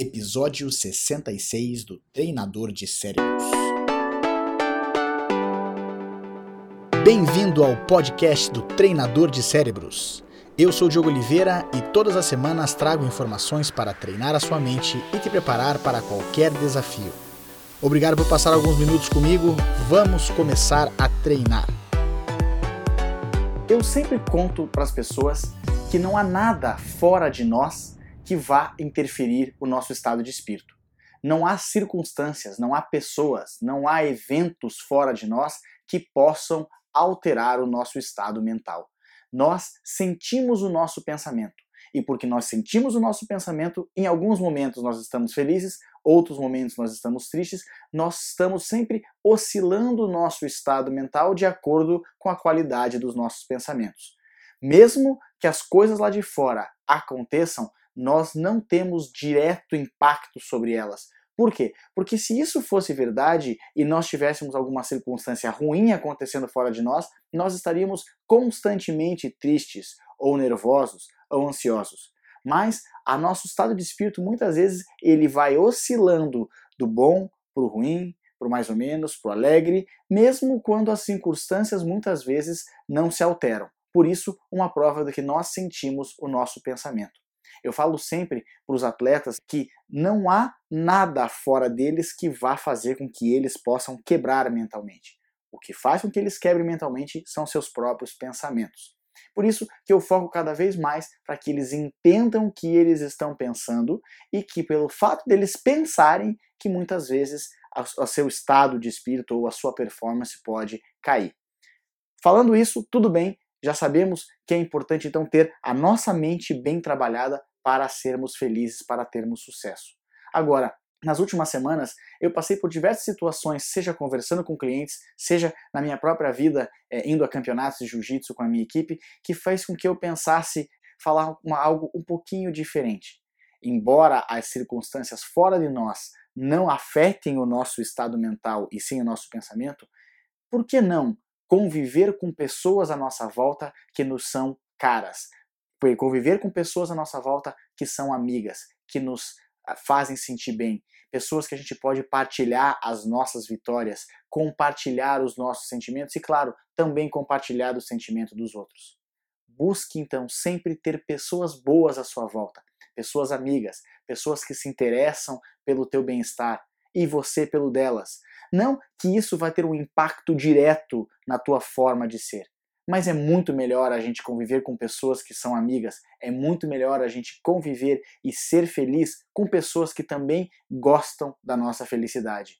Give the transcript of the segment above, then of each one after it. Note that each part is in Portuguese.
Episódio 66 do Treinador de Cérebros. Bem-vindo ao podcast do Treinador de Cérebros. Eu sou Diogo Oliveira e todas as semanas trago informações para treinar a sua mente e te preparar para qualquer desafio. Obrigado por passar alguns minutos comigo. Vamos começar a treinar. Eu sempre conto para as pessoas que não há nada fora de nós que vá interferir o nosso estado de espírito. Não há circunstâncias, não há pessoas, não há eventos fora de nós que possam alterar o nosso estado mental. Nós sentimos o nosso pensamento. E porque nós sentimos o nosso pensamento, em alguns momentos nós estamos felizes, outros momentos nós estamos tristes, nós estamos sempre oscilando o nosso estado mental de acordo com a qualidade dos nossos pensamentos. Mesmo que as coisas lá de fora aconteçam, nós não temos direto impacto sobre elas. Por quê? Porque se isso fosse verdade e nós tivéssemos alguma circunstância ruim acontecendo fora de nós, nós estaríamos constantemente tristes, ou nervosos, ou ansiosos. Mas a nosso estado de espírito muitas vezes ele vai oscilando do bom para o ruim, para o mais ou menos, para o alegre, mesmo quando as circunstâncias muitas vezes não se alteram. Por isso, uma prova de que nós sentimos o nosso pensamento. Eu falo sempre para os atletas que não há nada fora deles que vá fazer com que eles possam quebrar mentalmente. O que faz com que eles quebrem mentalmente são seus próprios pensamentos. Por isso que eu foco cada vez mais para que eles entendam o que eles estão pensando e que pelo fato deles pensarem que muitas vezes o seu estado de espírito ou a sua performance pode cair. Falando isso, tudo bem, já sabemos que é importante então ter a nossa mente bem trabalhada para sermos felizes, para termos sucesso. Agora, nas últimas semanas, eu passei por diversas situações, seja conversando com clientes, seja na minha própria vida, é, indo a campeonatos de jiu-jitsu com a minha equipe, que fez com que eu pensasse falar uma, algo um pouquinho diferente. Embora as circunstâncias fora de nós não afetem o nosso estado mental e sim o nosso pensamento, por que não conviver com pessoas à nossa volta que nos são caras, conviver com pessoas à nossa volta que são amigas, que nos ah, fazem sentir bem, pessoas que a gente pode partilhar as nossas vitórias, compartilhar os nossos sentimentos e, claro, também compartilhar o sentimento dos outros. Busque então sempre ter pessoas boas à sua volta, pessoas amigas, pessoas que se interessam pelo teu bem-estar e você pelo delas. Não que isso vai ter um impacto direto na tua forma de ser, mas é muito melhor a gente conviver com pessoas que são amigas, é muito melhor a gente conviver e ser feliz com pessoas que também gostam da nossa felicidade.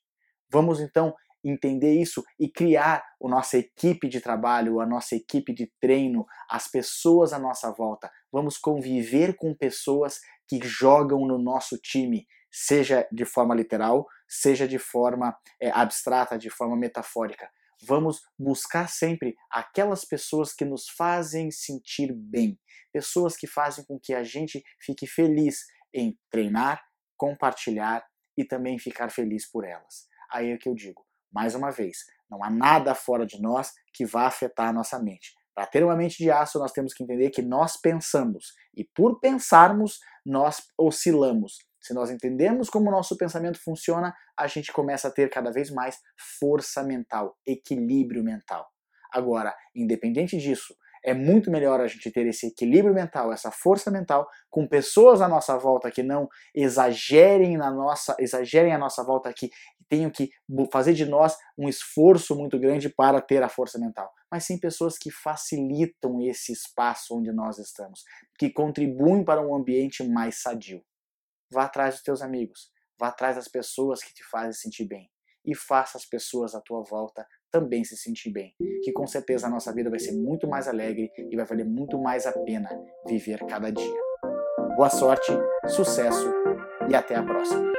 Vamos então entender isso e criar a nossa equipe de trabalho, a nossa equipe de treino, as pessoas à nossa volta. Vamos conviver com pessoas que jogam no nosso time, seja de forma literal, seja de forma é, abstrata, de forma metafórica. Vamos buscar sempre aquelas pessoas que nos fazem sentir bem, pessoas que fazem com que a gente fique feliz em treinar, compartilhar e também ficar feliz por elas. Aí é que eu digo, mais uma vez, não há nada fora de nós que vá afetar a nossa mente. Para ter uma mente de aço, nós temos que entender que nós pensamos e por pensarmos, nós oscilamos. Se nós entendemos como o nosso pensamento funciona, a gente começa a ter cada vez mais força mental, equilíbrio mental. Agora, independente disso, é muito melhor a gente ter esse equilíbrio mental, essa força mental, com pessoas à nossa volta que não exagerem na nossa, exagerem a nossa volta que tenham que fazer de nós um esforço muito grande para ter a força mental, mas sim pessoas que facilitam esse espaço onde nós estamos, que contribuem para um ambiente mais sadio. Vá atrás dos teus amigos, vá atrás das pessoas que te fazem sentir bem e faça as pessoas à tua volta também se sentir bem, que com certeza a nossa vida vai ser muito mais alegre e vai valer muito mais a pena viver cada dia. Boa sorte, sucesso e até a próxima.